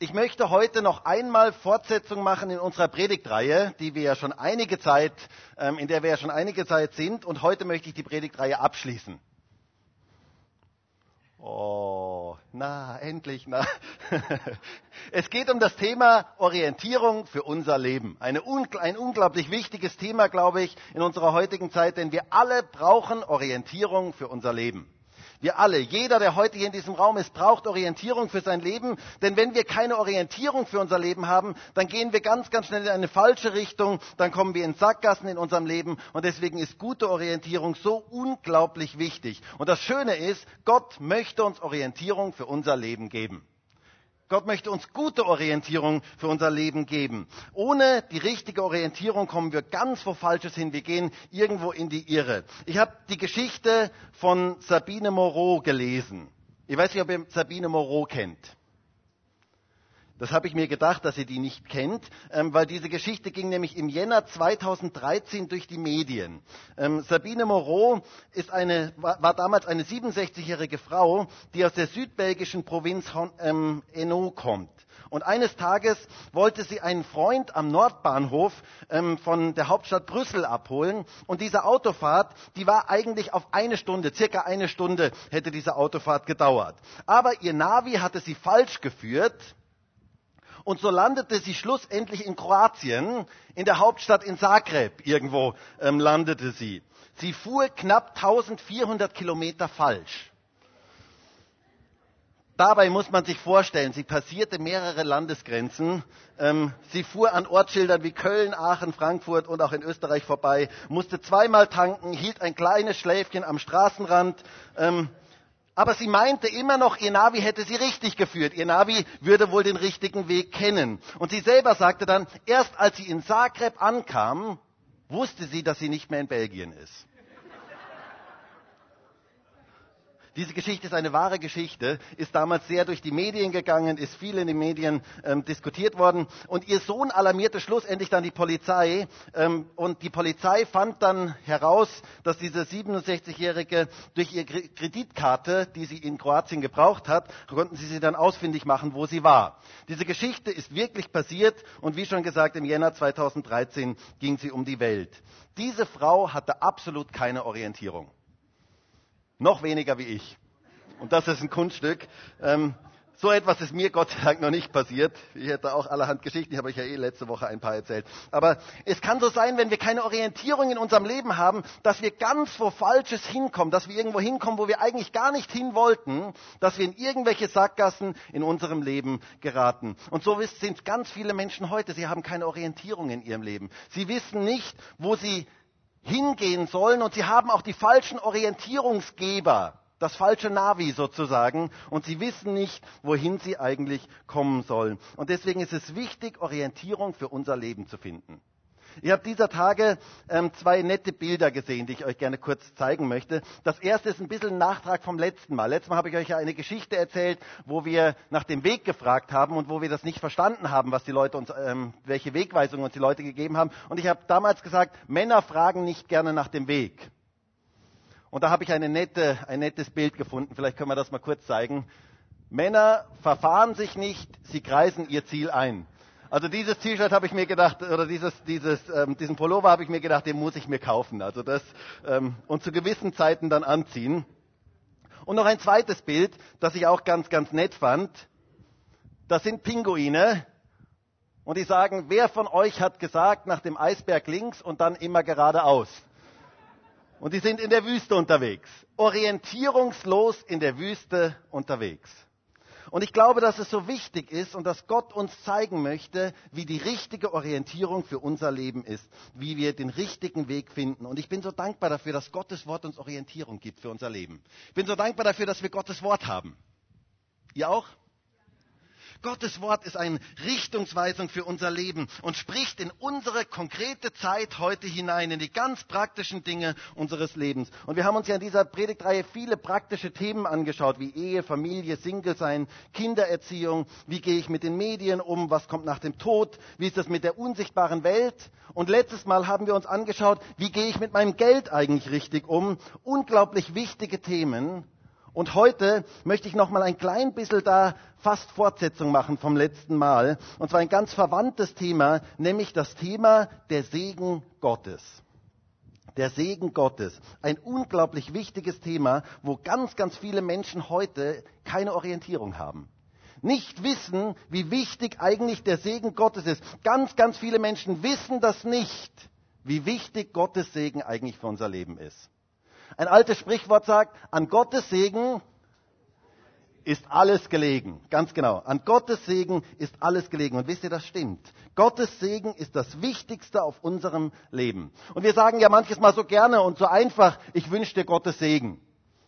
Ich möchte heute noch einmal Fortsetzung machen in unserer Predigtreihe, die wir ja schon einige Zeit, ähm, in der wir ja schon einige Zeit sind. Und heute möchte ich die Predigtreihe abschließen. Oh, na, endlich, na. es geht um das Thema Orientierung für unser Leben. Eine, ein unglaublich wichtiges Thema, glaube ich, in unserer heutigen Zeit, denn wir alle brauchen Orientierung für unser Leben. Wir alle, jeder, der heute hier in diesem Raum ist, braucht Orientierung für sein Leben. Denn wenn wir keine Orientierung für unser Leben haben, dann gehen wir ganz, ganz schnell in eine falsche Richtung. Dann kommen wir in Sackgassen in unserem Leben. Und deswegen ist gute Orientierung so unglaublich wichtig. Und das Schöne ist, Gott möchte uns Orientierung für unser Leben geben. Gott möchte uns gute Orientierung für unser Leben geben. Ohne die richtige Orientierung kommen wir ganz wo Falsches hin. Wir gehen irgendwo in die Irre. Ich habe die Geschichte von Sabine Moreau gelesen. Ich weiß nicht, ob ihr Sabine Moreau kennt. Das habe ich mir gedacht, dass ihr die nicht kennt, ähm, weil diese Geschichte ging nämlich im Jänner 2013 durch die Medien. Ähm, Sabine Moreau ist eine, war, war damals eine 67-jährige Frau, die aus der südbelgischen Provinz ähm, Hainaut kommt. Und eines Tages wollte sie einen Freund am Nordbahnhof ähm, von der Hauptstadt Brüssel abholen. Und diese Autofahrt, die war eigentlich auf eine Stunde, circa eine Stunde hätte diese Autofahrt gedauert. Aber ihr Navi hatte sie falsch geführt und so landete sie schlussendlich in Kroatien, in der Hauptstadt in Zagreb irgendwo ähm, landete sie. Sie fuhr knapp 1400 Kilometer falsch. Dabei muss man sich vorstellen, sie passierte mehrere Landesgrenzen. Ähm, sie fuhr an Ortsschildern wie Köln, Aachen, Frankfurt und auch in Österreich vorbei, musste zweimal tanken, hielt ein kleines Schläfchen am Straßenrand. Ähm, aber sie meinte immer noch, ihr Navi hätte sie richtig geführt. Ihr Navi würde wohl den richtigen Weg kennen. Und sie selber sagte dann, erst als sie in Zagreb ankam, wusste sie, dass sie nicht mehr in Belgien ist. Diese Geschichte ist eine wahre Geschichte, ist damals sehr durch die Medien gegangen, ist viel in den Medien ähm, diskutiert worden. Und ihr Sohn alarmierte schlussendlich dann die Polizei. Ähm, und die Polizei fand dann heraus, dass diese 67-Jährige durch ihre Kreditkarte, die sie in Kroatien gebraucht hat, konnten sie sie dann ausfindig machen, wo sie war. Diese Geschichte ist wirklich passiert und wie schon gesagt, im Jänner 2013 ging sie um die Welt. Diese Frau hatte absolut keine Orientierung. Noch weniger wie ich. Und das ist ein Kunststück. Ähm, so etwas ist mir Gott sei Dank noch nicht passiert. Ich hätte auch allerhand Geschichten, die habe ich ja eh letzte Woche ein paar erzählt. Aber es kann so sein, wenn wir keine Orientierung in unserem Leben haben, dass wir ganz wo Falsches hinkommen, dass wir irgendwo hinkommen, wo wir eigentlich gar nicht hin wollten, dass wir in irgendwelche Sackgassen in unserem Leben geraten. Und so sind ganz viele Menschen heute. Sie haben keine Orientierung in ihrem Leben. Sie wissen nicht, wo sie hingehen sollen und sie haben auch die falschen Orientierungsgeber, das falsche Navi sozusagen und sie wissen nicht, wohin sie eigentlich kommen sollen. Und deswegen ist es wichtig, Orientierung für unser Leben zu finden. Ich habe dieser Tage ähm, zwei nette Bilder gesehen, die ich euch gerne kurz zeigen möchte. Das erste ist ein bisschen ein Nachtrag vom letzten Mal. Letztes Mal habe ich euch ja eine Geschichte erzählt, wo wir nach dem Weg gefragt haben und wo wir das nicht verstanden haben, was die Leute uns, ähm, welche Wegweisungen uns die Leute gegeben haben. Und ich habe damals gesagt, Männer fragen nicht gerne nach dem Weg. Und da habe ich eine nette, ein nettes Bild gefunden. Vielleicht können wir das mal kurz zeigen. Männer verfahren sich nicht, sie kreisen ihr Ziel ein. Also dieses T-Shirt habe ich mir gedacht, oder dieses, dieses, ähm, diesen Pullover habe ich mir gedacht, den muss ich mir kaufen. Also das ähm, und zu gewissen Zeiten dann anziehen. Und noch ein zweites Bild, das ich auch ganz, ganz nett fand. Das sind Pinguine. Und die sagen, wer von euch hat gesagt, nach dem Eisberg links und dann immer geradeaus? Und die sind in der Wüste unterwegs. Orientierungslos in der Wüste unterwegs. Und ich glaube, dass es so wichtig ist und dass Gott uns zeigen möchte, wie die richtige Orientierung für unser Leben ist, wie wir den richtigen Weg finden. Und ich bin so dankbar dafür, dass Gottes Wort uns Orientierung gibt für unser Leben. Ich bin so dankbar dafür, dass wir Gottes Wort haben. Ihr auch? Gottes Wort ist eine Richtungsweisung für unser Leben und spricht in unsere konkrete Zeit heute hinein, in die ganz praktischen Dinge unseres Lebens. Und wir haben uns ja in dieser Predigtreihe viele praktische Themen angeschaut, wie Ehe, Familie, Single sein, Kindererziehung, wie gehe ich mit den Medien um, was kommt nach dem Tod, wie ist das mit der unsichtbaren Welt. Und letztes Mal haben wir uns angeschaut, wie gehe ich mit meinem Geld eigentlich richtig um. Unglaublich wichtige Themen. Und heute möchte ich noch mal ein klein bisschen da fast Fortsetzung machen vom letzten Mal. Und zwar ein ganz verwandtes Thema, nämlich das Thema der Segen Gottes. Der Segen Gottes. Ein unglaublich wichtiges Thema, wo ganz, ganz viele Menschen heute keine Orientierung haben. Nicht wissen, wie wichtig eigentlich der Segen Gottes ist. Ganz, ganz viele Menschen wissen das nicht, wie wichtig Gottes Segen eigentlich für unser Leben ist. Ein altes Sprichwort sagt, an Gottes Segen ist alles gelegen. Ganz genau. An Gottes Segen ist alles gelegen. Und wisst ihr, das stimmt. Gottes Segen ist das Wichtigste auf unserem Leben. Und wir sagen ja manches Mal so gerne und so einfach, ich wünsche dir Gottes Segen.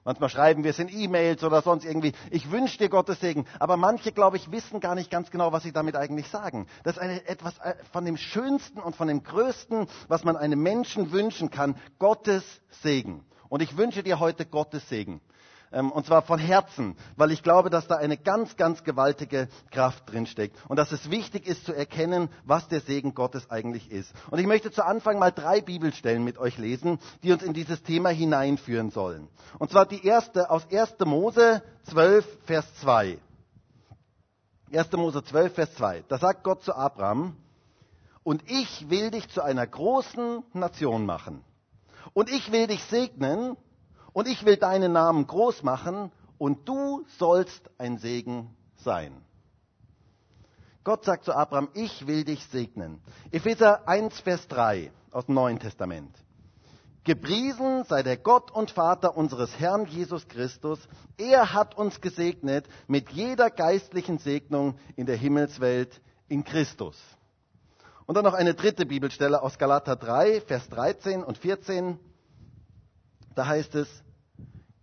Manchmal schreiben wir es in E-Mails oder sonst irgendwie, ich wünsche dir Gottes Segen. Aber manche, glaube ich, wissen gar nicht ganz genau, was sie damit eigentlich sagen. Das ist eine, etwas äh, von dem Schönsten und von dem Größten, was man einem Menschen wünschen kann. Gottes Segen. Und ich wünsche dir heute Gottes Segen. Ähm, und zwar von Herzen, weil ich glaube, dass da eine ganz, ganz gewaltige Kraft drinsteckt. Und dass es wichtig ist zu erkennen, was der Segen Gottes eigentlich ist. Und ich möchte zu Anfang mal drei Bibelstellen mit euch lesen, die uns in dieses Thema hineinführen sollen. Und zwar die erste aus 1. Mose 12, Vers 2. 1. Mose 12, Vers 2. Da sagt Gott zu Abraham, und ich will dich zu einer großen Nation machen und ich will dich segnen und ich will deinen Namen groß machen und du sollst ein Segen sein. Gott sagt zu Abraham, ich will dich segnen. Epheser 1, Vers 3 aus dem Neuen Testament. Gepriesen sei der Gott und Vater unseres Herrn Jesus Christus. Er hat uns gesegnet mit jeder geistlichen Segnung in der Himmelswelt in Christus. Und dann noch eine dritte Bibelstelle aus Galater 3, Vers 13 und 14. Da heißt es,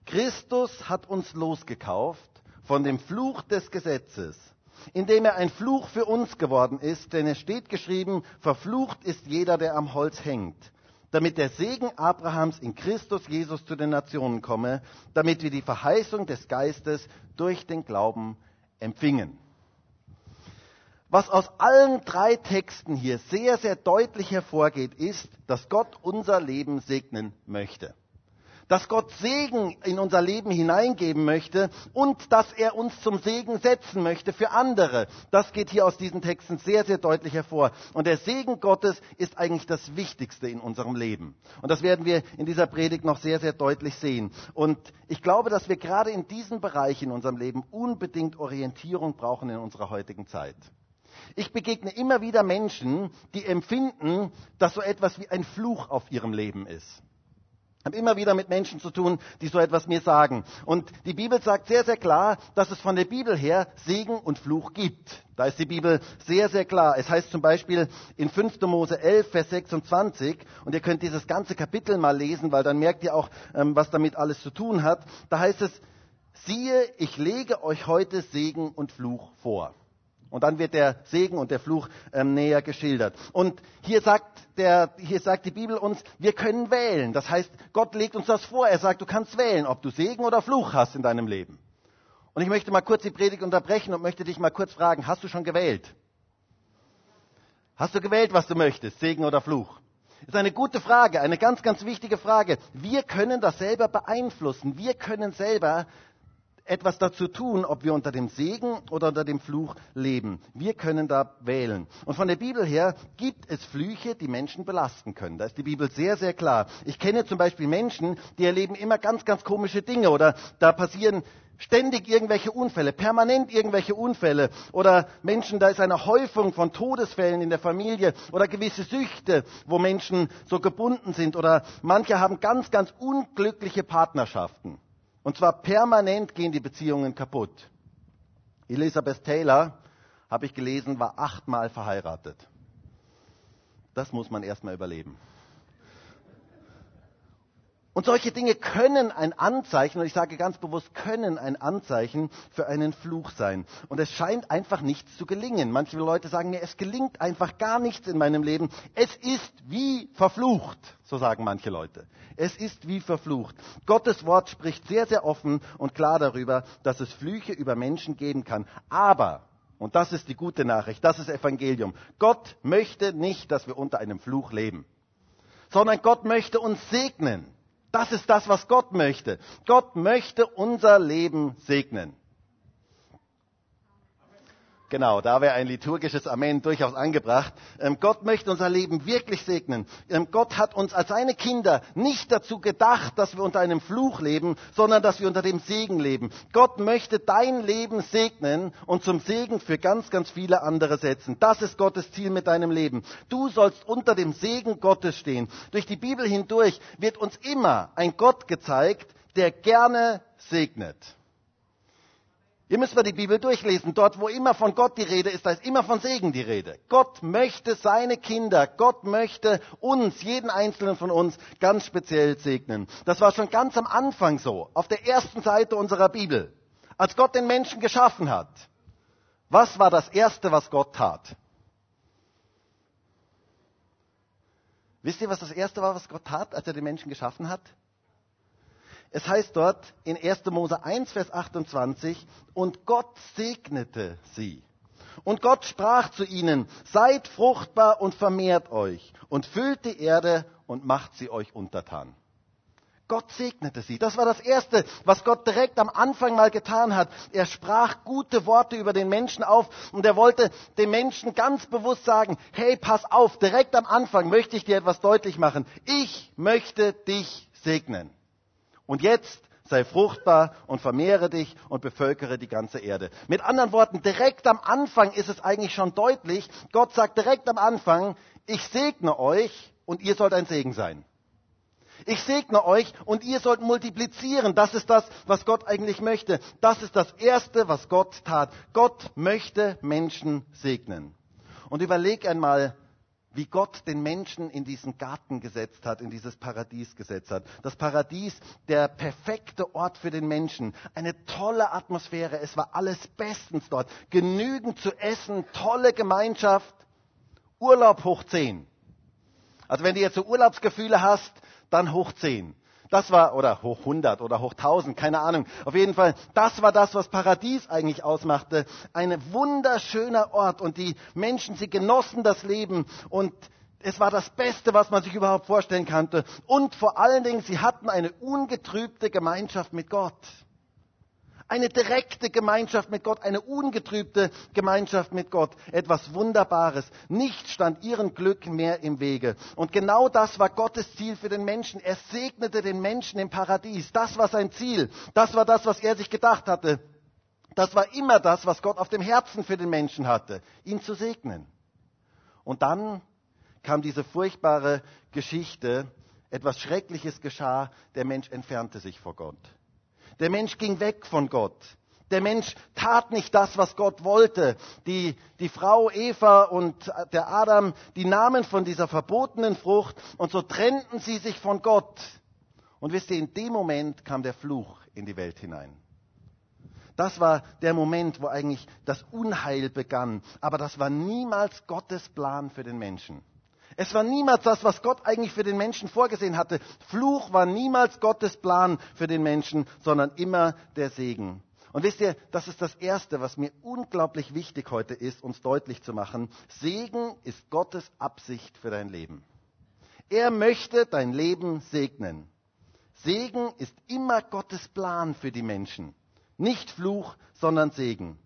Christus hat uns losgekauft von dem Fluch des Gesetzes, indem er ein Fluch für uns geworden ist, denn es steht geschrieben, verflucht ist jeder, der am Holz hängt, damit der Segen Abrahams in Christus Jesus zu den Nationen komme, damit wir die Verheißung des Geistes durch den Glauben empfingen. Was aus allen drei Texten hier sehr, sehr deutlich hervorgeht, ist, dass Gott unser Leben segnen möchte. Dass Gott Segen in unser Leben hineingeben möchte und dass er uns zum Segen setzen möchte für andere. Das geht hier aus diesen Texten sehr, sehr deutlich hervor. Und der Segen Gottes ist eigentlich das Wichtigste in unserem Leben. Und das werden wir in dieser Predigt noch sehr, sehr deutlich sehen. Und ich glaube, dass wir gerade in diesem Bereich in unserem Leben unbedingt Orientierung brauchen in unserer heutigen Zeit. Ich begegne immer wieder Menschen, die empfinden, dass so etwas wie ein Fluch auf ihrem Leben ist. Ich habe immer wieder mit Menschen zu tun, die so etwas mir sagen. Und die Bibel sagt sehr, sehr klar, dass es von der Bibel her Segen und Fluch gibt. Da ist die Bibel sehr, sehr klar. Es heißt zum Beispiel in 5. Mose 11, Vers 26, und ihr könnt dieses ganze Kapitel mal lesen, weil dann merkt ihr auch, ähm, was damit alles zu tun hat. Da heißt es, siehe, ich lege euch heute Segen und Fluch vor. Und dann wird der Segen und der Fluch ähm, näher geschildert. Und hier sagt, der, hier sagt die Bibel uns, wir können wählen. Das heißt, Gott legt uns das vor. Er sagt, du kannst wählen, ob du Segen oder Fluch hast in deinem Leben. Und ich möchte mal kurz die Predigt unterbrechen und möchte dich mal kurz fragen, hast du schon gewählt? Hast du gewählt, was du möchtest, Segen oder Fluch? Das ist eine gute Frage, eine ganz, ganz wichtige Frage. Wir können das selber beeinflussen. Wir können selber etwas dazu tun, ob wir unter dem Segen oder unter dem Fluch leben. Wir können da wählen. Und von der Bibel her gibt es Flüche, die Menschen belasten können. Da ist die Bibel sehr, sehr klar. Ich kenne zum Beispiel Menschen, die erleben immer ganz, ganz komische Dinge oder da passieren ständig irgendwelche Unfälle, permanent irgendwelche Unfälle oder Menschen, da ist eine Häufung von Todesfällen in der Familie oder gewisse Süchte, wo Menschen so gebunden sind oder manche haben ganz, ganz unglückliche Partnerschaften. Und zwar permanent gehen die Beziehungen kaputt. Elizabeth Taylor, habe ich gelesen, war achtmal verheiratet. Das muss man erstmal überleben. Und solche Dinge können ein Anzeichen, und ich sage ganz bewusst, können ein Anzeichen für einen Fluch sein. Und es scheint einfach nichts zu gelingen. Manche Leute sagen mir, es gelingt einfach gar nichts in meinem Leben. Es ist wie verflucht, so sagen manche Leute. Es ist wie verflucht. Gottes Wort spricht sehr, sehr offen und klar darüber, dass es Flüche über Menschen geben kann. Aber, und das ist die gute Nachricht, das ist Evangelium, Gott möchte nicht, dass wir unter einem Fluch leben, sondern Gott möchte uns segnen. Das ist das, was Gott möchte. Gott möchte unser Leben segnen. Genau, da wäre ein liturgisches Amen durchaus angebracht. Ähm, Gott möchte unser Leben wirklich segnen. Ähm, Gott hat uns als seine Kinder nicht dazu gedacht, dass wir unter einem Fluch leben, sondern dass wir unter dem Segen leben. Gott möchte dein Leben segnen und zum Segen für ganz, ganz viele andere setzen. Das ist Gottes Ziel mit deinem Leben. Du sollst unter dem Segen Gottes stehen. Durch die Bibel hindurch wird uns immer ein Gott gezeigt, der gerne segnet. Ihr müsst mal die Bibel durchlesen. Dort, wo immer von Gott die Rede ist, da ist immer von Segen die Rede. Gott möchte seine Kinder, Gott möchte uns, jeden einzelnen von uns, ganz speziell segnen. Das war schon ganz am Anfang so, auf der ersten Seite unserer Bibel. Als Gott den Menschen geschaffen hat. Was war das Erste, was Gott tat? Wisst ihr, was das Erste war, was Gott tat, als er den Menschen geschaffen hat? Es heißt dort in 1. Mose 1, Vers 28, und Gott segnete sie. Und Gott sprach zu ihnen, seid fruchtbar und vermehrt euch und füllt die Erde und macht sie euch untertan. Gott segnete sie. Das war das Erste, was Gott direkt am Anfang mal getan hat. Er sprach gute Worte über den Menschen auf und er wollte dem Menschen ganz bewusst sagen, hey, pass auf, direkt am Anfang möchte ich dir etwas deutlich machen. Ich möchte dich segnen. Und jetzt sei fruchtbar und vermehre dich und bevölkere die ganze Erde. Mit anderen Worten, direkt am Anfang ist es eigentlich schon deutlich, Gott sagt direkt am Anfang, ich segne euch und ihr sollt ein Segen sein. Ich segne euch und ihr sollt multiplizieren. Das ist das, was Gott eigentlich möchte. Das ist das Erste, was Gott tat. Gott möchte Menschen segnen. Und überleg einmal, wie Gott den Menschen in diesen Garten gesetzt hat, in dieses Paradies gesetzt hat. Das Paradies, der perfekte Ort für den Menschen. Eine tolle Atmosphäre, es war alles bestens dort. Genügend zu essen, tolle Gemeinschaft, Urlaub hoch zehn. Also wenn du jetzt so Urlaubsgefühle hast, dann hoch zehn. Das war, oder hoch 100 oder hoch 1000, keine Ahnung. Auf jeden Fall, das war das, was Paradies eigentlich ausmachte. Ein wunderschöner Ort und die Menschen, sie genossen das Leben und es war das Beste, was man sich überhaupt vorstellen konnte. Und vor allen Dingen, sie hatten eine ungetrübte Gemeinschaft mit Gott. Eine direkte Gemeinschaft mit Gott, eine ungetrübte Gemeinschaft mit Gott. Etwas Wunderbares. Nichts stand ihrem Glück mehr im Wege. Und genau das war Gottes Ziel für den Menschen. Er segnete den Menschen im Paradies. Das war sein Ziel. Das war das, was er sich gedacht hatte. Das war immer das, was Gott auf dem Herzen für den Menschen hatte, ihn zu segnen. Und dann kam diese furchtbare Geschichte, etwas Schreckliches geschah, der Mensch entfernte sich vor Gott. Der Mensch ging weg von Gott. Der Mensch tat nicht das, was Gott wollte. Die, die Frau Eva und der Adam, die nahmen von dieser verbotenen Frucht und so trennten sie sich von Gott. Und wisst ihr, in dem Moment kam der Fluch in die Welt hinein. Das war der Moment, wo eigentlich das Unheil begann. Aber das war niemals Gottes Plan für den Menschen. Es war niemals das, was Gott eigentlich für den Menschen vorgesehen hatte. Fluch war niemals Gottes Plan für den Menschen, sondern immer der Segen. Und wisst ihr, das ist das Erste, was mir unglaublich wichtig heute ist, uns deutlich zu machen. Segen ist Gottes Absicht für dein Leben. Er möchte dein Leben segnen. Segen ist immer Gottes Plan für die Menschen. Nicht Fluch, sondern Segen.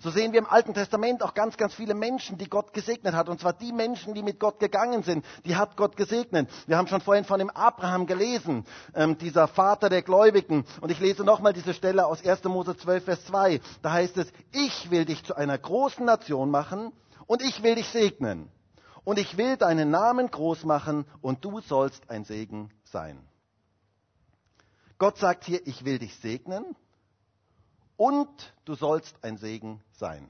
So sehen wir im Alten Testament auch ganz, ganz viele Menschen, die Gott gesegnet hat. Und zwar die Menschen, die mit Gott gegangen sind, die hat Gott gesegnet. Wir haben schon vorhin von dem Abraham gelesen, ähm, dieser Vater der Gläubigen. Und ich lese nochmal diese Stelle aus 1. Mose 12, Vers 2. Da heißt es, ich will dich zu einer großen Nation machen und ich will dich segnen. Und ich will deinen Namen groß machen und du sollst ein Segen sein. Gott sagt hier, ich will dich segnen und du sollst ein Segen sein.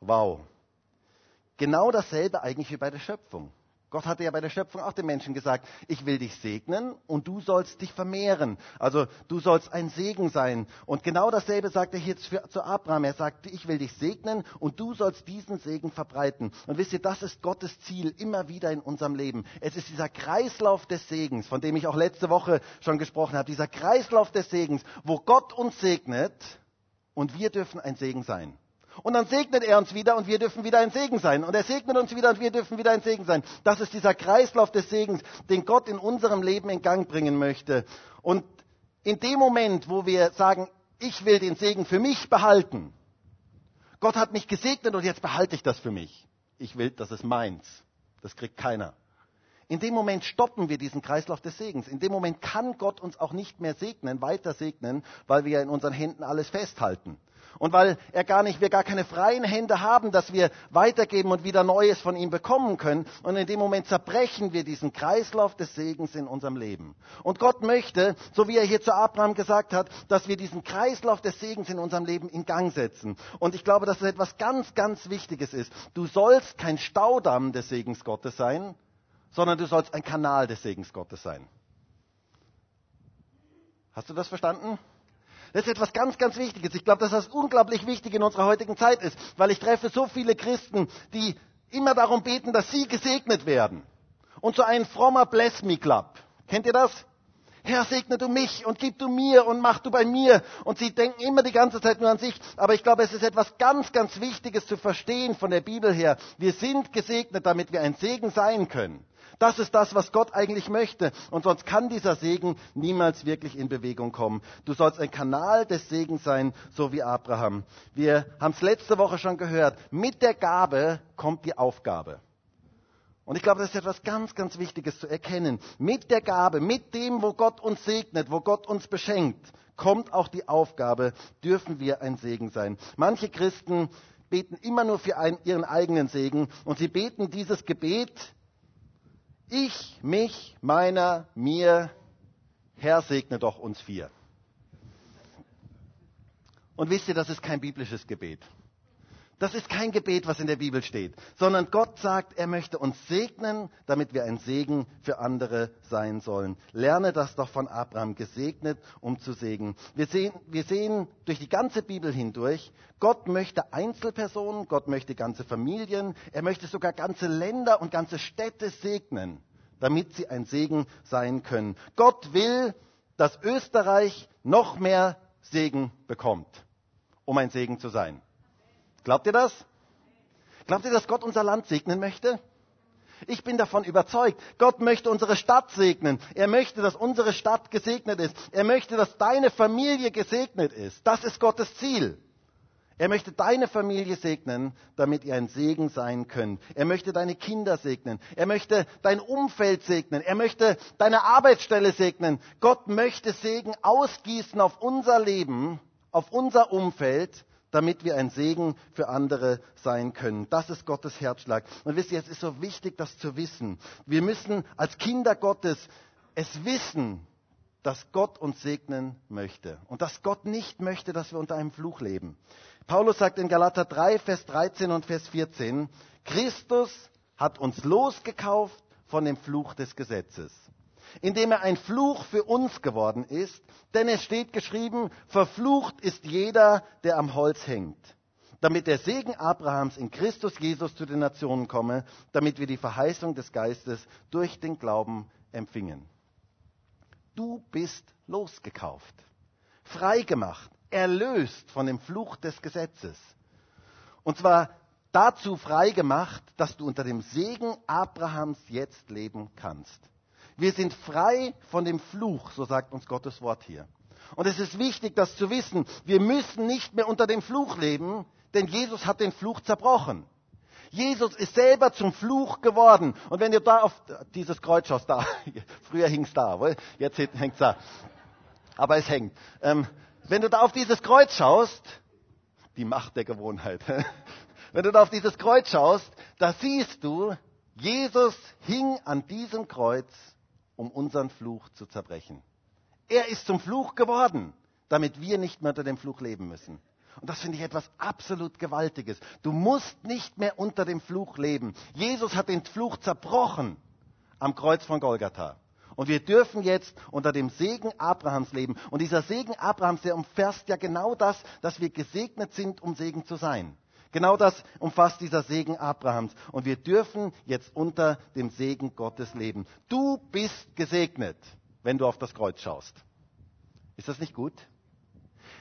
Wow. Genau dasselbe eigentlich wie bei der Schöpfung. Gott hatte ja bei der Schöpfung auch den Menschen gesagt, ich will dich segnen und du sollst dich vermehren. Also du sollst ein Segen sein. Und genau dasselbe sagt er hier zu Abraham. Er sagt, ich will dich segnen und du sollst diesen Segen verbreiten. Und wisst ihr, das ist Gottes Ziel immer wieder in unserem Leben. Es ist dieser Kreislauf des Segens, von dem ich auch letzte Woche schon gesprochen habe. Dieser Kreislauf des Segens, wo Gott uns segnet und wir dürfen ein Segen sein. Und dann segnet er uns wieder und wir dürfen wieder ein Segen sein. Und er segnet uns wieder und wir dürfen wieder ein Segen sein. Das ist dieser Kreislauf des Segens, den Gott in unserem Leben in Gang bringen möchte. Und in dem Moment, wo wir sagen, ich will den Segen für mich behalten, Gott hat mich gesegnet und jetzt behalte ich das für mich. Ich will, das ist meins. Das kriegt keiner. In dem Moment stoppen wir diesen Kreislauf des Segens. In dem Moment kann Gott uns auch nicht mehr segnen, weiter segnen, weil wir in unseren Händen alles festhalten. Und weil er gar nicht, wir gar keine freien Hände haben, dass wir weitergeben und wieder Neues von ihm bekommen können. Und in dem Moment zerbrechen wir diesen Kreislauf des Segens in unserem Leben. Und Gott möchte, so wie er hier zu Abraham gesagt hat, dass wir diesen Kreislauf des Segens in unserem Leben in Gang setzen. Und ich glaube, dass das etwas ganz, ganz Wichtiges ist. Du sollst kein Staudamm des Segens Gottes sein, sondern du sollst ein Kanal des Segens Gottes sein. Hast du das verstanden? Das ist etwas ganz, ganz Wichtiges. Ich glaube, dass das unglaublich wichtig in unserer heutigen Zeit ist, weil ich treffe so viele Christen, die immer darum beten, dass sie gesegnet werden. Und so ein frommer Bless Me Club. Kennt ihr das? Herr, segne du mich und gib du mir und mach du bei mir. Und sie denken immer die ganze Zeit nur an sich. Aber ich glaube, es ist etwas ganz, ganz Wichtiges zu verstehen von der Bibel her. Wir sind gesegnet, damit wir ein Segen sein können. Das ist das, was Gott eigentlich möchte. Und sonst kann dieser Segen niemals wirklich in Bewegung kommen. Du sollst ein Kanal des Segens sein, so wie Abraham. Wir haben es letzte Woche schon gehört. Mit der Gabe kommt die Aufgabe. Und ich glaube, das ist etwas ganz, ganz Wichtiges zu erkennen. Mit der Gabe, mit dem, wo Gott uns segnet, wo Gott uns beschenkt, kommt auch die Aufgabe, dürfen wir ein Segen sein. Manche Christen beten immer nur für einen, ihren eigenen Segen und sie beten dieses Gebet ich, mich, meiner, mir, Herr segne doch uns vier. Und wisst ihr, das ist kein biblisches Gebet. Das ist kein Gebet, was in der Bibel steht, sondern Gott sagt, er möchte uns segnen, damit wir ein Segen für andere sein sollen. Lerne das doch von Abraham, gesegnet, um zu segnen. Wir sehen, wir sehen durch die ganze Bibel hindurch, Gott möchte Einzelpersonen, Gott möchte ganze Familien, er möchte sogar ganze Länder und ganze Städte segnen, damit sie ein Segen sein können. Gott will, dass Österreich noch mehr Segen bekommt, um ein Segen zu sein. Glaubt ihr das? Glaubt ihr, dass Gott unser Land segnen möchte? Ich bin davon überzeugt. Gott möchte unsere Stadt segnen. Er möchte, dass unsere Stadt gesegnet ist. Er möchte, dass deine Familie gesegnet ist. Das ist Gottes Ziel. Er möchte deine Familie segnen, damit ihr ein Segen sein könnt. Er möchte deine Kinder segnen. Er möchte dein Umfeld segnen. Er möchte deine Arbeitsstelle segnen. Gott möchte Segen ausgießen auf unser Leben, auf unser Umfeld, damit wir ein Segen für andere sein können. Das ist Gottes Herzschlag. Und wisst ihr, es ist so wichtig, das zu wissen. Wir müssen als Kinder Gottes es wissen, dass Gott uns segnen möchte und dass Gott nicht möchte, dass wir unter einem Fluch leben. Paulus sagt in Galater 3, Vers 13 und Vers 14, Christus hat uns losgekauft von dem Fluch des Gesetzes indem er ein Fluch für uns geworden ist, denn es steht geschrieben, verflucht ist jeder, der am Holz hängt, damit der Segen Abrahams in Christus Jesus zu den Nationen komme, damit wir die Verheißung des Geistes durch den Glauben empfingen. Du bist losgekauft, freigemacht, erlöst von dem Fluch des Gesetzes. Und zwar dazu freigemacht, dass du unter dem Segen Abrahams jetzt leben kannst. Wir sind frei von dem Fluch, so sagt uns Gottes Wort hier. Und es ist wichtig, das zu wissen. Wir müssen nicht mehr unter dem Fluch leben, denn Jesus hat den Fluch zerbrochen. Jesus ist selber zum Fluch geworden. Und wenn ihr da auf dieses Kreuz schaust, da, früher hing es da, jetzt hängt es da. Aber es hängt. Ähm, wenn du da auf dieses Kreuz schaust, die Macht der Gewohnheit. wenn du da auf dieses Kreuz schaust, da siehst du, Jesus hing an diesem Kreuz um unseren Fluch zu zerbrechen. Er ist zum Fluch geworden, damit wir nicht mehr unter dem Fluch leben müssen. Und das finde ich etwas absolut Gewaltiges. Du musst nicht mehr unter dem Fluch leben. Jesus hat den Fluch zerbrochen am Kreuz von Golgatha. Und wir dürfen jetzt unter dem Segen Abrahams leben. Und dieser Segen Abrahams, der umfasst ja genau das, dass wir gesegnet sind, um Segen zu sein. Genau das umfasst dieser Segen Abrahams. Und wir dürfen jetzt unter dem Segen Gottes leben. Du bist gesegnet, wenn du auf das Kreuz schaust. Ist das nicht gut?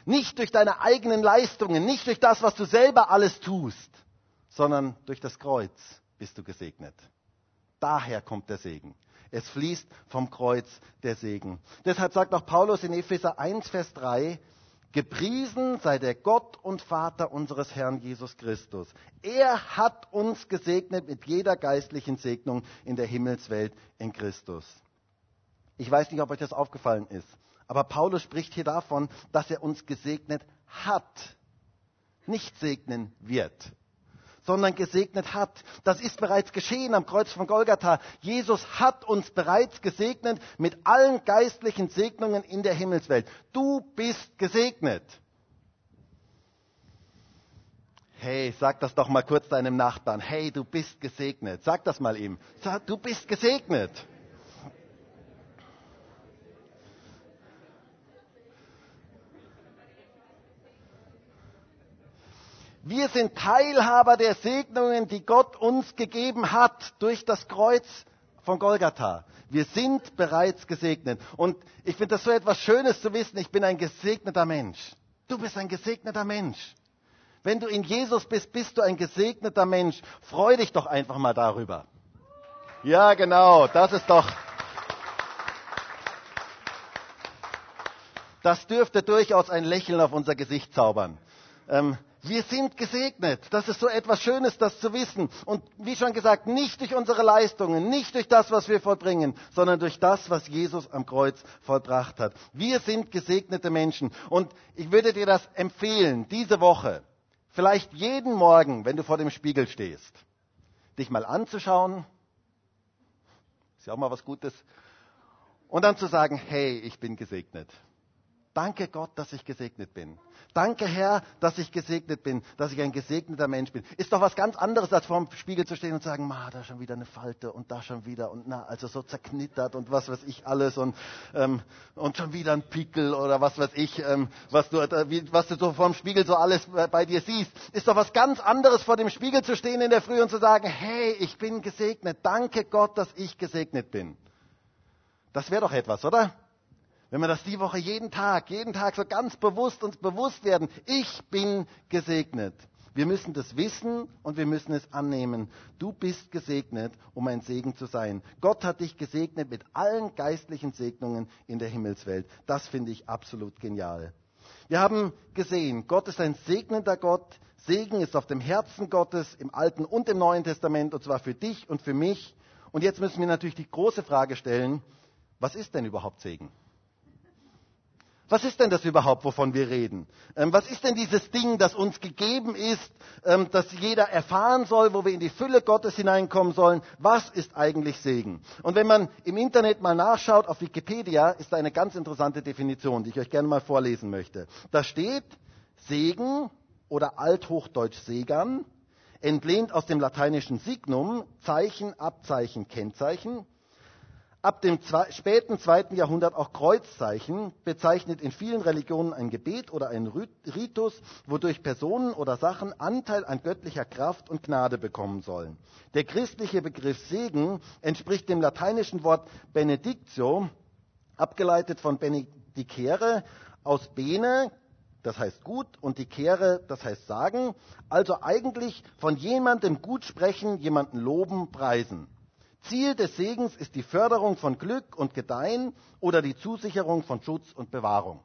Nicht durch deine eigenen Leistungen, nicht durch das, was du selber alles tust, sondern durch das Kreuz bist du gesegnet. Daher kommt der Segen. Es fließt vom Kreuz der Segen. Deshalb sagt auch Paulus in Epheser 1, Vers 3, Gepriesen sei der Gott und Vater unseres Herrn Jesus Christus. Er hat uns gesegnet mit jeder geistlichen Segnung in der Himmelswelt in Christus. Ich weiß nicht, ob euch das aufgefallen ist, aber Paulus spricht hier davon, dass er uns gesegnet hat, nicht segnen wird sondern gesegnet hat. Das ist bereits geschehen am Kreuz von Golgatha. Jesus hat uns bereits gesegnet mit allen geistlichen Segnungen in der Himmelswelt. Du bist gesegnet. Hey, sag das doch mal kurz deinem Nachbarn. Hey, du bist gesegnet. Sag das mal ihm. Sag, du bist gesegnet. Wir sind Teilhaber der Segnungen, die Gott uns gegeben hat durch das Kreuz von Golgatha. Wir sind bereits gesegnet. Und ich finde das so etwas Schönes zu wissen, ich bin ein gesegneter Mensch. Du bist ein gesegneter Mensch. Wenn du in Jesus bist, bist du ein gesegneter Mensch. Freu dich doch einfach mal darüber. Ja, genau, das ist doch. Das dürfte durchaus ein Lächeln auf unser Gesicht zaubern. Ähm, wir sind gesegnet. Das ist so etwas Schönes, das zu wissen. Und wie schon gesagt, nicht durch unsere Leistungen, nicht durch das, was wir vollbringen, sondern durch das, was Jesus am Kreuz vollbracht hat. Wir sind gesegnete Menschen. Und ich würde dir das empfehlen, diese Woche, vielleicht jeden Morgen, wenn du vor dem Spiegel stehst, dich mal anzuschauen. Ist ja auch mal was Gutes. Und dann zu sagen, hey, ich bin gesegnet. Danke Gott, dass ich gesegnet bin. Danke Herr, dass ich gesegnet bin, dass ich ein gesegneter Mensch bin. Ist doch was ganz anderes, als vor dem Spiegel zu stehen und zu sagen, ma, da schon wieder eine Falte und da schon wieder und na, also so zerknittert und was weiß ich alles und, ähm, und schon wieder ein Pickel oder was weiß ich, ähm, was, du, äh, wie, was du so vor dem Spiegel so alles bei dir siehst. Ist doch was ganz anderes, vor dem Spiegel zu stehen in der Früh und zu sagen, hey, ich bin gesegnet. Danke Gott, dass ich gesegnet bin. Das wäre doch etwas, oder? Wenn wir das die Woche jeden Tag, jeden Tag so ganz bewusst uns bewusst werden, ich bin gesegnet. Wir müssen das wissen und wir müssen es annehmen. Du bist gesegnet, um ein Segen zu sein. Gott hat dich gesegnet mit allen geistlichen Segnungen in der Himmelswelt. Das finde ich absolut genial. Wir haben gesehen, Gott ist ein segnender Gott. Segen ist auf dem Herzen Gottes im Alten und im Neuen Testament und zwar für dich und für mich. Und jetzt müssen wir natürlich die große Frage stellen, was ist denn überhaupt Segen? Was ist denn das überhaupt, wovon wir reden? Ähm, was ist denn dieses Ding, das uns gegeben ist, ähm, das jeder erfahren soll, wo wir in die Fülle Gottes hineinkommen sollen? Was ist eigentlich Segen? Und wenn man im Internet mal nachschaut, auf Wikipedia, ist da eine ganz interessante Definition, die ich euch gerne mal vorlesen möchte. Da steht Segen oder althochdeutsch Segern, entlehnt aus dem lateinischen Signum, Zeichen, Abzeichen, Kennzeichen, ab dem späten zweiten Jahrhundert auch Kreuzzeichen, bezeichnet in vielen Religionen ein Gebet oder ein Ritus, wodurch Personen oder Sachen Anteil an göttlicher Kraft und Gnade bekommen sollen. Der christliche Begriff Segen entspricht dem lateinischen Wort Benedictio, abgeleitet von benedicere, aus bene, das heißt gut, und dicere, das heißt sagen, also eigentlich von jemandem gut sprechen, jemanden loben, preisen. Ziel des Segens ist die Förderung von Glück und Gedeihen oder die Zusicherung von Schutz und Bewahrung.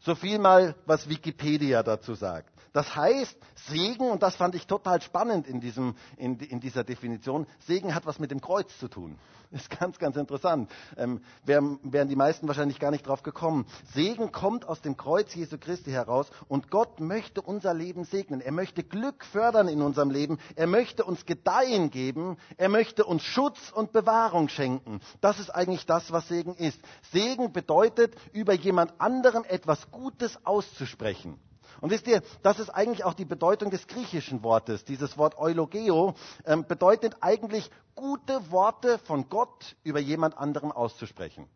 So viel mal, was Wikipedia dazu sagt. Das heißt, Segen, und das fand ich total spannend in, diesem, in, in dieser Definition, Segen hat was mit dem Kreuz zu tun. Ist ganz, ganz interessant. Ähm, wären, wären die meisten wahrscheinlich gar nicht drauf gekommen. Segen kommt aus dem Kreuz Jesu Christi heraus und Gott möchte unser Leben segnen. Er möchte Glück fördern in unserem Leben. Er möchte uns Gedeihen geben. Er möchte uns Schutz und Bewahrung schenken. Das ist eigentlich das, was Segen ist. Segen bedeutet, über jemand anderem etwas Gutes auszusprechen. Und wisst ihr, das ist eigentlich auch die Bedeutung des griechischen Wortes. Dieses Wort Eulogeo ähm, bedeutet eigentlich gute Worte von Gott über jemand anderem auszusprechen.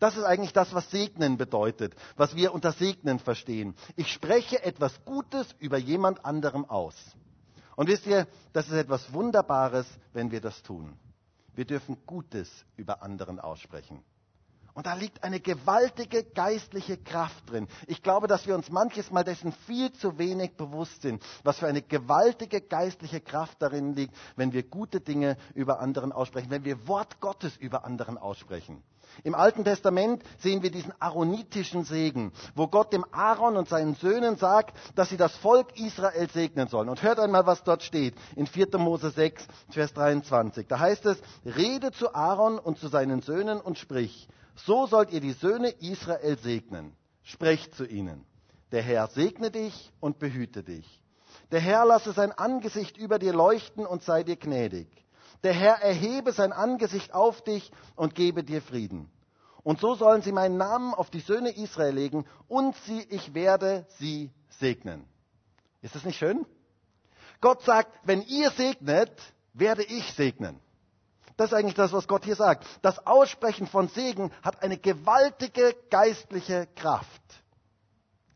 Das ist eigentlich das, was Segnen bedeutet, was wir unter Segnen verstehen. Ich spreche etwas Gutes über jemand anderem aus. Und wisst ihr, das ist etwas Wunderbares, wenn wir das tun. Wir dürfen Gutes über anderen aussprechen. Und da liegt eine gewaltige geistliche Kraft drin. Ich glaube, dass wir uns manches Mal dessen viel zu wenig bewusst sind, was für eine gewaltige geistliche Kraft darin liegt, wenn wir gute Dinge über anderen aussprechen, wenn wir Wort Gottes über anderen aussprechen. Im Alten Testament sehen wir diesen aaronitischen Segen, wo Gott dem Aaron und seinen Söhnen sagt, dass sie das Volk Israel segnen sollen. Und hört einmal, was dort steht in 4. Mose 6, Vers 23. Da heißt es, rede zu Aaron und zu seinen Söhnen und sprich, so sollt ihr die Söhne Israel segnen. Sprecht zu ihnen. Der Herr segne dich und behüte dich. Der Herr lasse sein Angesicht über dir leuchten und sei dir gnädig. Der Herr erhebe sein Angesicht auf dich und gebe dir Frieden. Und so sollen sie meinen Namen auf die Söhne Israel legen und sie, ich werde sie segnen. Ist das nicht schön? Gott sagt, wenn ihr segnet, werde ich segnen. Das ist eigentlich das, was Gott hier sagt. Das Aussprechen von Segen hat eine gewaltige geistliche Kraft.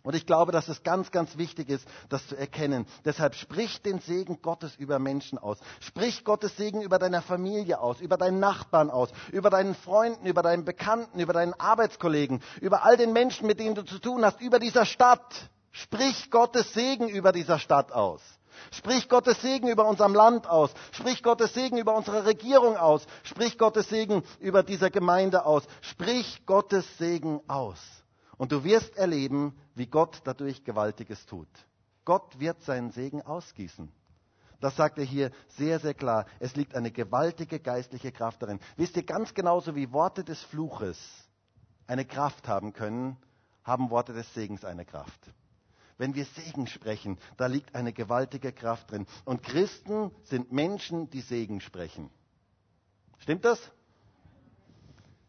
Und ich glaube, dass es ganz, ganz wichtig ist, das zu erkennen. Deshalb sprich den Segen Gottes über Menschen aus. Sprich Gottes Segen über deine Familie aus, über deinen Nachbarn aus, über deinen Freunden, über deinen Bekannten, über deinen Arbeitskollegen, über all den Menschen, mit denen du zu tun hast, über dieser Stadt. Sprich Gottes Segen über dieser Stadt aus. Sprich Gottes Segen über unserem Land aus. Sprich Gottes Segen über unsere Regierung aus. Sprich Gottes Segen über diese Gemeinde aus. Sprich Gottes Segen aus. Und du wirst erleben, wie Gott dadurch Gewaltiges tut. Gott wird seinen Segen ausgießen. Das sagt er hier sehr, sehr klar. Es liegt eine gewaltige geistliche Kraft darin. Wisst ihr, ganz genauso wie Worte des Fluches eine Kraft haben können, haben Worte des Segens eine Kraft. Wenn wir Segen sprechen, da liegt eine gewaltige Kraft drin. Und Christen sind Menschen, die Segen sprechen. Stimmt das?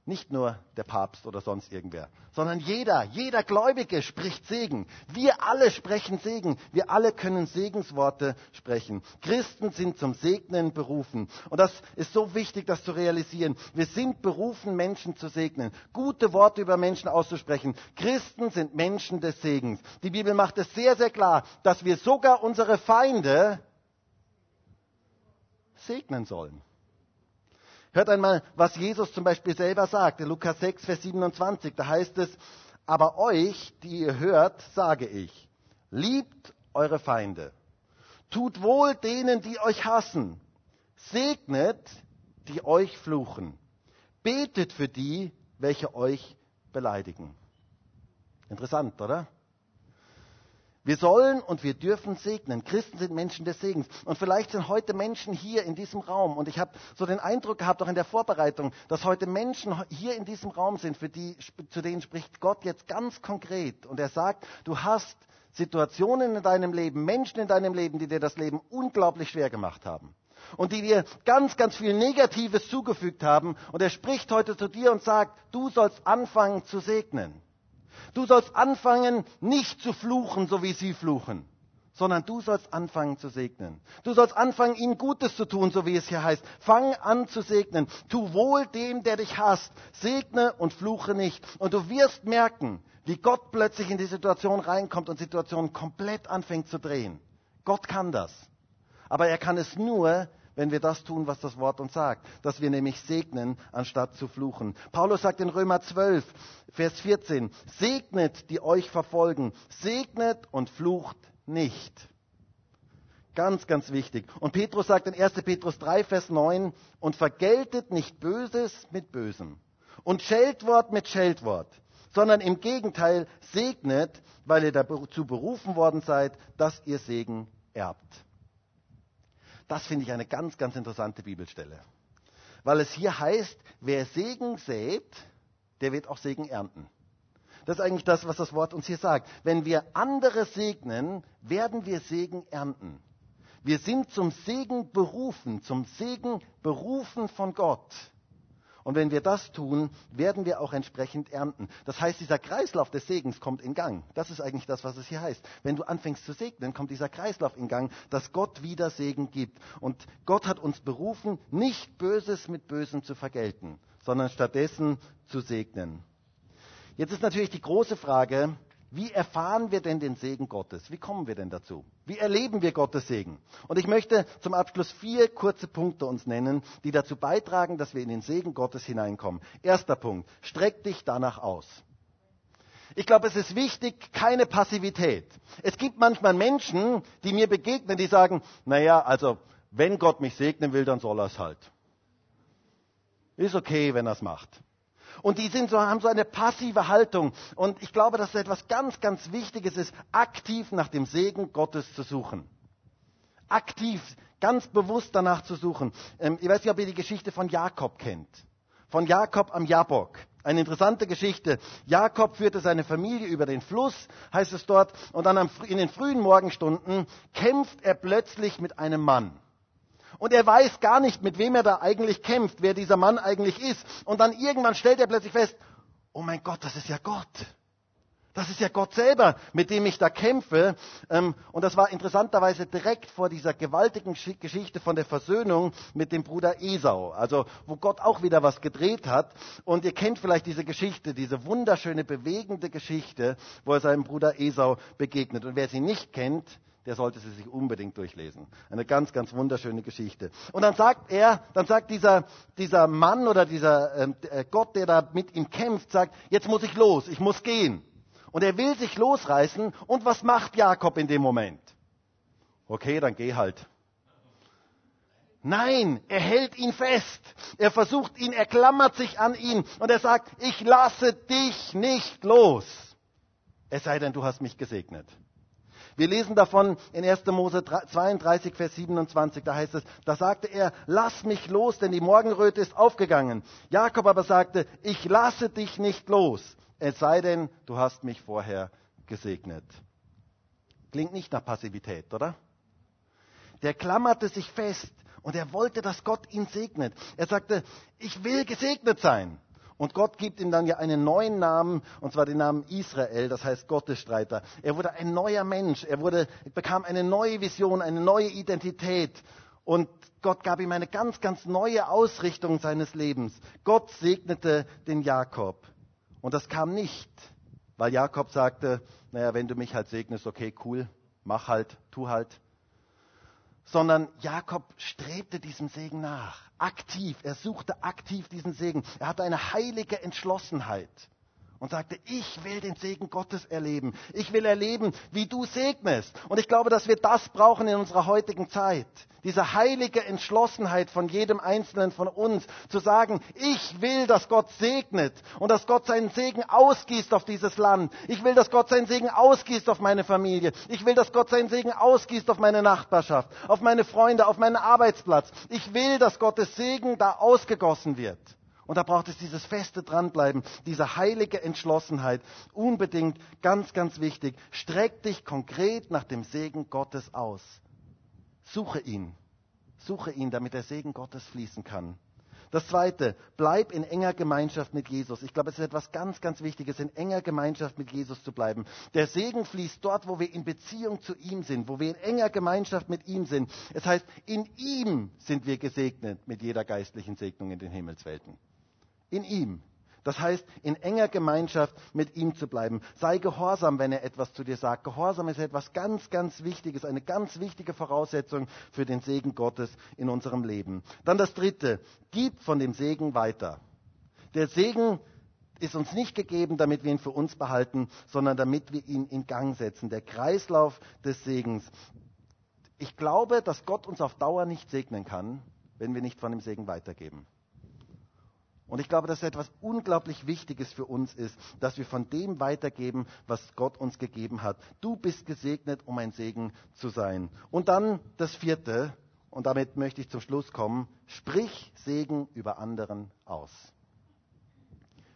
Nicht nur der Papst oder sonst irgendwer, sondern jeder, jeder Gläubige spricht Segen. Wir alle sprechen Segen. Wir alle können Segensworte sprechen. Christen sind zum Segnen berufen. Und das ist so wichtig, das zu realisieren. Wir sind berufen, Menschen zu segnen, gute Worte über Menschen auszusprechen. Christen sind Menschen des Segens. Die Bibel macht es sehr, sehr klar, dass wir sogar unsere Feinde segnen sollen. Hört einmal, was Jesus zum Beispiel selber sagt, in Lukas 6, Vers 27, da heißt es, aber euch, die ihr hört, sage ich, liebt eure Feinde, tut wohl denen, die euch hassen, segnet, die euch fluchen, betet für die, welche euch beleidigen. Interessant, oder? Wir sollen und wir dürfen segnen. Christen sind Menschen des Segens. Und vielleicht sind heute Menschen hier in diesem Raum. Und ich habe so den Eindruck gehabt, auch in der Vorbereitung, dass heute Menschen hier in diesem Raum sind, für die, zu denen spricht Gott jetzt ganz konkret. Und er sagt, du hast Situationen in deinem Leben, Menschen in deinem Leben, die dir das Leben unglaublich schwer gemacht haben. Und die dir ganz, ganz viel Negatives zugefügt haben. Und er spricht heute zu dir und sagt, du sollst anfangen zu segnen. Du sollst anfangen, nicht zu fluchen, so wie sie fluchen, sondern du sollst anfangen zu segnen. Du sollst anfangen, ihnen Gutes zu tun, so wie es hier heißt. Fang an zu segnen. Tu wohl dem, der dich hasst. Segne und fluche nicht. Und du wirst merken, wie Gott plötzlich in die Situation reinkommt und Situationen komplett anfängt zu drehen. Gott kann das. Aber er kann es nur, wenn wir das tun, was das Wort uns sagt, dass wir nämlich segnen, anstatt zu fluchen. Paulus sagt in Römer 12, Vers 14, segnet, die euch verfolgen, segnet und flucht nicht. Ganz, ganz wichtig. Und Petrus sagt in 1. Petrus 3, Vers 9, und vergeltet nicht Böses mit Bösem und Scheltwort mit Scheltwort, sondern im Gegenteil segnet, weil ihr dazu berufen worden seid, dass ihr Segen erbt. Das finde ich eine ganz, ganz interessante Bibelstelle. Weil es hier heißt, wer Segen sät, der wird auch Segen ernten. Das ist eigentlich das, was das Wort uns hier sagt. Wenn wir andere segnen, werden wir Segen ernten. Wir sind zum Segen berufen, zum Segen berufen von Gott. Und wenn wir das tun, werden wir auch entsprechend ernten. Das heißt, dieser Kreislauf des Segens kommt in Gang. Das ist eigentlich das, was es hier heißt. Wenn du anfängst zu segnen, kommt dieser Kreislauf in Gang, dass Gott wieder Segen gibt. Und Gott hat uns berufen, nicht Böses mit Bösem zu vergelten, sondern stattdessen zu segnen. Jetzt ist natürlich die große Frage, Wie erfahren wir denn den Segen Gottes? Wie kommen wir denn dazu? Wie erleben wir Gottes Segen? Und ich möchte zum Abschluss vier kurze Punkte uns nennen, die dazu beitragen, dass wir in den Segen Gottes hineinkommen. Erster Punkt. Streck dich danach aus. Ich glaube, es ist wichtig, keine Passivität. Es gibt manchmal Menschen, die mir begegnen, die sagen, naja, also, wenn Gott mich segnen will, dann soll er es halt. Ist okay, wenn er es macht. Und die sind so, haben so eine passive Haltung. Und ich glaube, dass es etwas ganz, ganz Wichtiges ist, aktiv nach dem Segen Gottes zu suchen. Aktiv, ganz bewusst danach zu suchen. Ähm, ich weiß nicht, ob ihr die Geschichte von Jakob kennt. Von Jakob am Jabok. Eine interessante Geschichte. Jakob führte seine Familie über den Fluss, heißt es dort, und dann in den frühen Morgenstunden kämpft er plötzlich mit einem Mann. Und er weiß gar nicht, mit wem er da eigentlich kämpft, wer dieser Mann eigentlich ist. Und dann irgendwann stellt er plötzlich fest, oh mein Gott, das ist ja Gott. Das ist ja Gott selber, mit dem ich da kämpfe. Ähm, und das war interessanterweise direkt vor dieser gewaltigen Geschichte von der Versöhnung mit dem Bruder Esau. Also, wo Gott auch wieder was gedreht hat. Und ihr kennt vielleicht diese Geschichte, diese wunderschöne, bewegende Geschichte, wo er seinem Bruder Esau begegnet. Und wer sie nicht kennt, der sollte sie sich unbedingt durchlesen. Eine ganz, ganz wunderschöne Geschichte. Und dann sagt er, dann sagt dieser, dieser Mann oder dieser ähm, äh, Gott, der da mit ihm kämpft, sagt, jetzt muss ich los, ich muss gehen. Und er will sich losreißen. Und was macht Jakob in dem Moment? Okay, dann geh halt. Nein, er hält ihn fest. Er versucht ihn, er klammert sich an ihn und er sagt, ich lasse dich nicht los. Es sei denn, du hast mich gesegnet. Wir lesen davon in 1. Mose 32, Vers 27, da heißt es, da sagte er, lass mich los, denn die Morgenröte ist aufgegangen. Jakob aber sagte, ich lasse dich nicht los, es sei denn, du hast mich vorher gesegnet. Klingt nicht nach Passivität, oder? Der klammerte sich fest und er wollte, dass Gott ihn segnet. Er sagte, ich will gesegnet sein. Und Gott gibt ihm dann ja einen neuen Namen, und zwar den Namen Israel, das heißt Gottesstreiter. Er wurde ein neuer Mensch, er wurde, bekam eine neue Vision, eine neue Identität. Und Gott gab ihm eine ganz, ganz neue Ausrichtung seines Lebens. Gott segnete den Jakob. Und das kam nicht, weil Jakob sagte, naja, wenn du mich halt segnest, okay, cool, mach halt, tu halt sondern Jakob strebte diesem Segen nach, aktiv, er suchte aktiv diesen Segen. Er hatte eine heilige Entschlossenheit und sagte, ich will den Segen Gottes erleben. Ich will erleben, wie du segnest. Und ich glaube, dass wir das brauchen in unserer heutigen Zeit. Diese heilige Entschlossenheit von jedem Einzelnen von uns, zu sagen, ich will, dass Gott segnet und dass Gott seinen Segen ausgießt auf dieses Land. Ich will, dass Gott seinen Segen ausgießt auf meine Familie. Ich will, dass Gott seinen Segen ausgießt auf meine Nachbarschaft, auf meine Freunde, auf meinen Arbeitsplatz. Ich will, dass Gottes Segen da ausgegossen wird. Und da braucht es dieses feste Dranbleiben, diese heilige Entschlossenheit. Unbedingt ganz, ganz wichtig. Streck dich konkret nach dem Segen Gottes aus. Suche ihn. Suche ihn, damit der Segen Gottes fließen kann. Das zweite, bleib in enger Gemeinschaft mit Jesus. Ich glaube, es ist etwas ganz, ganz Wichtiges, in enger Gemeinschaft mit Jesus zu bleiben. Der Segen fließt dort, wo wir in Beziehung zu ihm sind, wo wir in enger Gemeinschaft mit ihm sind. Es heißt, in ihm sind wir gesegnet mit jeder geistlichen Segnung in den Himmelswelten in ihm. Das heißt, in enger Gemeinschaft mit ihm zu bleiben. Sei gehorsam, wenn er etwas zu dir sagt. Gehorsam ist etwas ganz, ganz Wichtiges, eine ganz wichtige Voraussetzung für den Segen Gottes in unserem Leben. Dann das Dritte, gib von dem Segen weiter. Der Segen ist uns nicht gegeben, damit wir ihn für uns behalten, sondern damit wir ihn in Gang setzen. Der Kreislauf des Segens. Ich glaube, dass Gott uns auf Dauer nicht segnen kann, wenn wir nicht von dem Segen weitergeben. Und ich glaube, dass etwas unglaublich Wichtiges für uns ist, dass wir von dem weitergeben, was Gott uns gegeben hat. Du bist gesegnet, um ein Segen zu sein. Und dann das vierte, und damit möchte ich zum Schluss kommen, sprich Segen über anderen aus.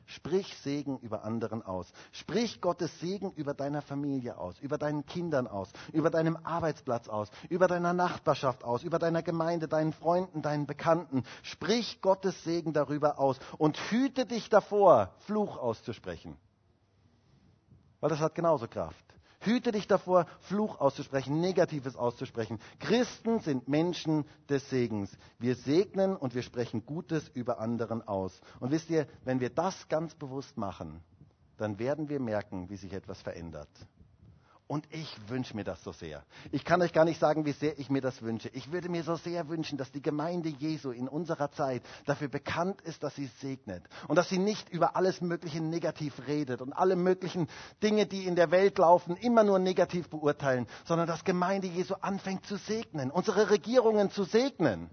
Sprich Segen über anderen aus. Sprich Gottes Segen über deiner Familie aus, über deinen Kindern aus, über deinem Arbeitsplatz aus, über deiner Nachbarschaft aus, über deiner Gemeinde, deinen Freunden, deinen Bekannten. Sprich Gottes Segen darüber aus und hüte dich davor, Fluch auszusprechen. Weil das hat genauso Kraft. Hüte dich davor, Fluch auszusprechen, Negatives auszusprechen. Christen sind Menschen des Segens. Wir segnen und wir sprechen Gutes über anderen aus. Und wisst ihr, wenn wir das ganz bewusst machen, dann werden wir merken, wie sich etwas verändert. Und ich wünsche mir das so sehr. Ich kann euch gar nicht sagen, wie sehr ich mir das wünsche. Ich würde mir so sehr wünschen, dass die Gemeinde Jesu in unserer Zeit dafür bekannt ist, dass sie segnet. Und dass sie nicht über alles Mögliche negativ redet und alle möglichen Dinge, die in der Welt laufen, immer nur negativ beurteilen, sondern dass Gemeinde Jesu anfängt zu segnen, unsere Regierungen zu segnen.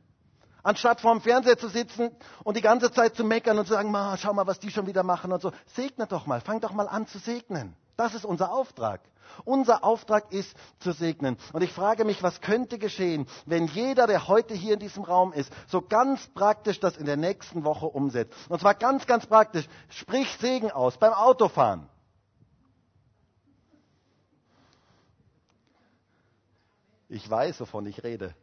Anstatt vorm Fernseher zu sitzen und die ganze Zeit zu meckern und zu sagen, schau mal, was die schon wieder machen und so. Segnet doch mal, fang doch mal an zu segnen. Das ist unser Auftrag. Unser Auftrag ist zu segnen. Und ich frage mich, was könnte geschehen, wenn jeder, der heute hier in diesem Raum ist, so ganz praktisch das in der nächsten Woche umsetzt. Und zwar ganz, ganz praktisch. Sprich Segen aus beim Autofahren. Ich weiß, wovon ich rede.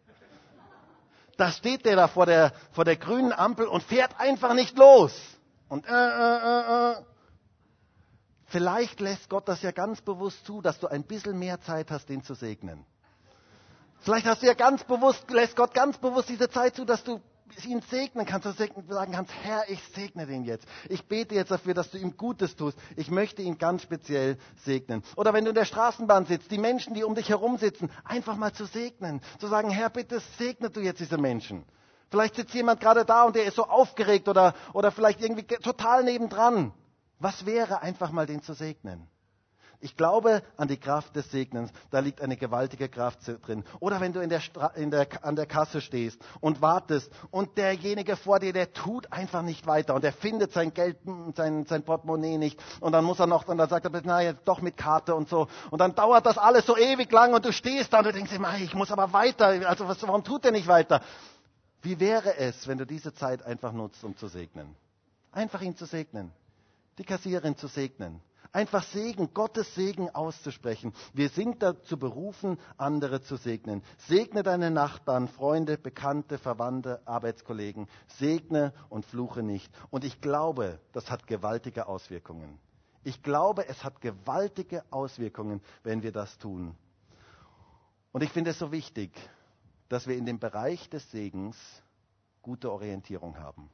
Da steht der da vor der, vor der grünen Ampel und fährt einfach nicht los. Und äh, äh, äh, äh. Vielleicht lässt Gott das ja ganz bewusst zu, dass du ein bisschen mehr Zeit hast, den zu segnen. Vielleicht hast du ja ganz bewusst, lässt Gott ganz bewusst diese Zeit zu, dass du ihn segnen kannst, dass du sagen kannst, Herr, ich segne den jetzt. Ich bete jetzt dafür, dass du ihm Gutes tust. Ich möchte ihn ganz speziell segnen. Oder wenn du in der Straßenbahn sitzt, die Menschen, die um dich herum sitzen, einfach mal zu segnen. Zu sagen, Herr, bitte segne du jetzt diese Menschen. Vielleicht sitzt jemand gerade da und der ist so aufgeregt oder, oder vielleicht irgendwie total nebendran. Was wäre einfach mal den zu segnen? Ich glaube an die Kraft des Segnens. Da liegt eine gewaltige Kraft drin. Oder wenn du in der in der, an der Kasse stehst und wartest und derjenige vor dir, der tut einfach nicht weiter und er findet sein Geld, sein, sein Portemonnaie nicht und dann muss er noch, und dann sagt er, na jetzt doch mit Karte und so. Und dann dauert das alles so ewig lang und du stehst da und du denkst immer, ich muss aber weiter. Also was, warum tut er nicht weiter? Wie wäre es, wenn du diese Zeit einfach nutzt, um zu segnen? Einfach ihn zu segnen die Kassiererin zu segnen. Einfach Segen, Gottes Segen auszusprechen. Wir sind dazu berufen, andere zu segnen. Segne deine Nachbarn, Freunde, Bekannte, Verwandte, Arbeitskollegen. Segne und fluche nicht. Und ich glaube, das hat gewaltige Auswirkungen. Ich glaube, es hat gewaltige Auswirkungen, wenn wir das tun. Und ich finde es so wichtig, dass wir in dem Bereich des Segens gute Orientierung haben.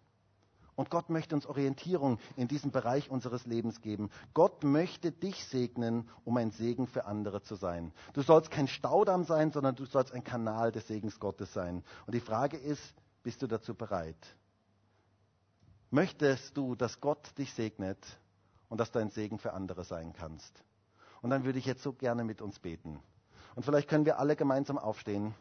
Und Gott möchte uns Orientierung in diesem Bereich unseres Lebens geben. Gott möchte dich segnen, um ein Segen für andere zu sein. Du sollst kein Staudamm sein, sondern du sollst ein Kanal des Segens Gottes sein. Und die Frage ist, bist du dazu bereit? Möchtest du, dass Gott dich segnet und dass du ein Segen für andere sein kannst? Und dann würde ich jetzt so gerne mit uns beten. Und vielleicht können wir alle gemeinsam aufstehen.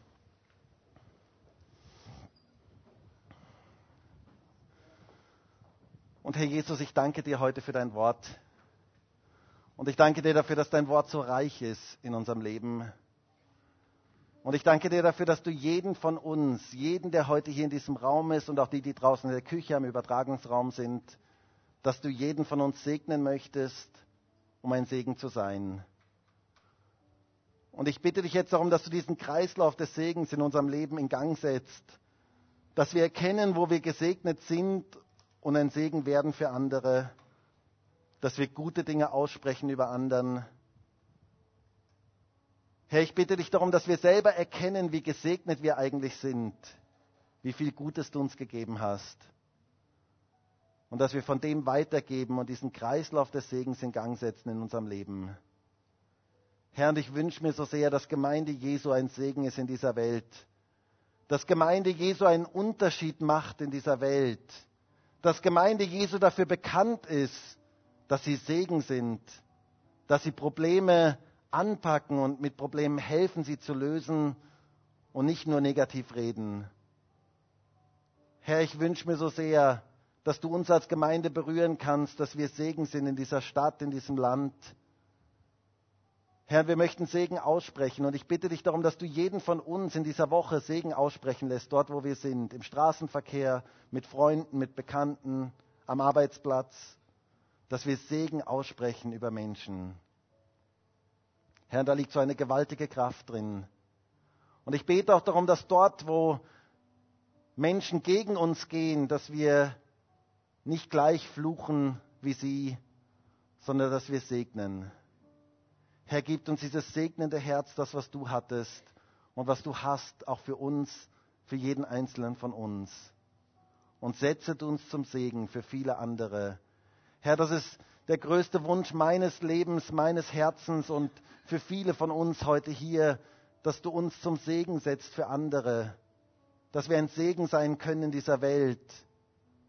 Und Herr Jesus, ich danke dir heute für dein Wort. Und ich danke dir dafür, dass dein Wort so reich ist in unserem Leben. Und ich danke dir dafür, dass du jeden von uns, jeden, der heute hier in diesem Raum ist und auch die, die draußen in der Küche am Übertragungsraum sind, dass du jeden von uns segnen möchtest, um ein Segen zu sein. Und ich bitte dich jetzt darum, dass du diesen Kreislauf des Segens in unserem Leben in Gang setzt, dass wir erkennen, wo wir gesegnet sind und ein Segen werden für andere, dass wir gute Dinge aussprechen über anderen. Herr, ich bitte dich darum, dass wir selber erkennen, wie gesegnet wir eigentlich sind, wie viel Gutes du uns gegeben hast. Und dass wir von dem weitergeben und diesen Kreislauf des Segens in Gang setzen in unserem Leben. Herr, und ich wünsche mir so sehr, dass Gemeinde Jesu ein Segen ist in dieser Welt. Dass Gemeinde Jesu einen Unterschied macht in dieser Welt dass Gemeinde Jesu dafür bekannt ist, dass sie Segen sind, dass sie Probleme anpacken und mit Problemen helfen, sie zu lösen und nicht nur negativ reden. Herr, ich wünsche mir so sehr, dass du uns als Gemeinde berühren kannst, dass wir Segen sind in dieser Stadt, in diesem Land. Herr, wir möchten Segen aussprechen und ich bitte dich darum, dass du jeden von uns in dieser Woche Segen aussprechen lässt, dort wo wir sind, im Straßenverkehr, mit Freunden, mit Bekannten, am Arbeitsplatz, dass wir Segen aussprechen über Menschen. Herr, da liegt so eine gewaltige Kraft drin. Und ich bete auch darum, dass dort, wo Menschen gegen uns gehen, dass wir nicht gleich fluchen wie sie, sondern dass wir segnen. Herr, gib uns dieses segnende Herz, das, was du hattest und was du hast, auch für uns, für jeden Einzelnen von uns. Und setze uns zum Segen für viele andere. Herr, dass es der größte Wunsch meines Lebens, meines Herzens und für viele von uns heute hier, dass du uns zum Segen setzt für andere, dass wir ein Segen sein können in dieser Welt,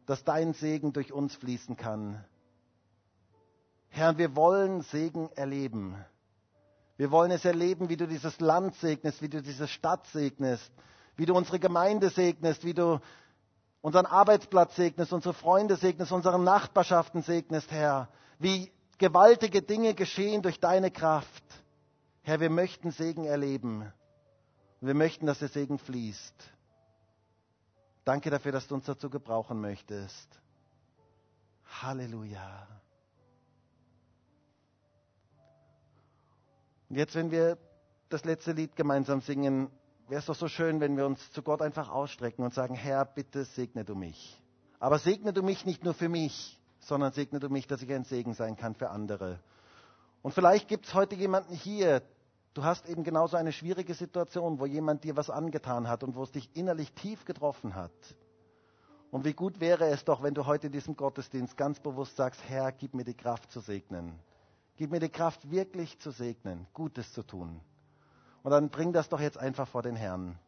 dass dein Segen durch uns fließen kann. Herr, wir wollen Segen erleben. Wir wollen es erleben, wie du dieses Land segnest, wie du diese Stadt segnest, wie du unsere Gemeinde segnest, wie du unseren Arbeitsplatz segnest, unsere Freunde segnest, unsere Nachbarschaften segnest, Herr. Wie gewaltige Dinge geschehen durch deine Kraft. Herr, wir möchten Segen erleben. Wir möchten, dass der Segen fließt. Danke dafür, dass du uns dazu gebrauchen möchtest. Halleluja. Und jetzt, wenn wir das letzte Lied gemeinsam singen, wäre es doch so schön, wenn wir uns zu Gott einfach ausstrecken und sagen, Herr, bitte segne du mich. Aber segne du mich nicht nur für mich, sondern segne du mich, dass ich ein Segen sein kann für andere. Und vielleicht gibt es heute jemanden hier, du hast eben genauso eine schwierige Situation, wo jemand dir was angetan hat und wo es dich innerlich tief getroffen hat. Und wie gut wäre es doch, wenn du heute in diesem Gottesdienst ganz bewusst sagst, Herr, gib mir die Kraft zu segnen. Gib mir die Kraft, wirklich zu segnen, Gutes zu tun. Und dann bring das doch jetzt einfach vor den Herrn.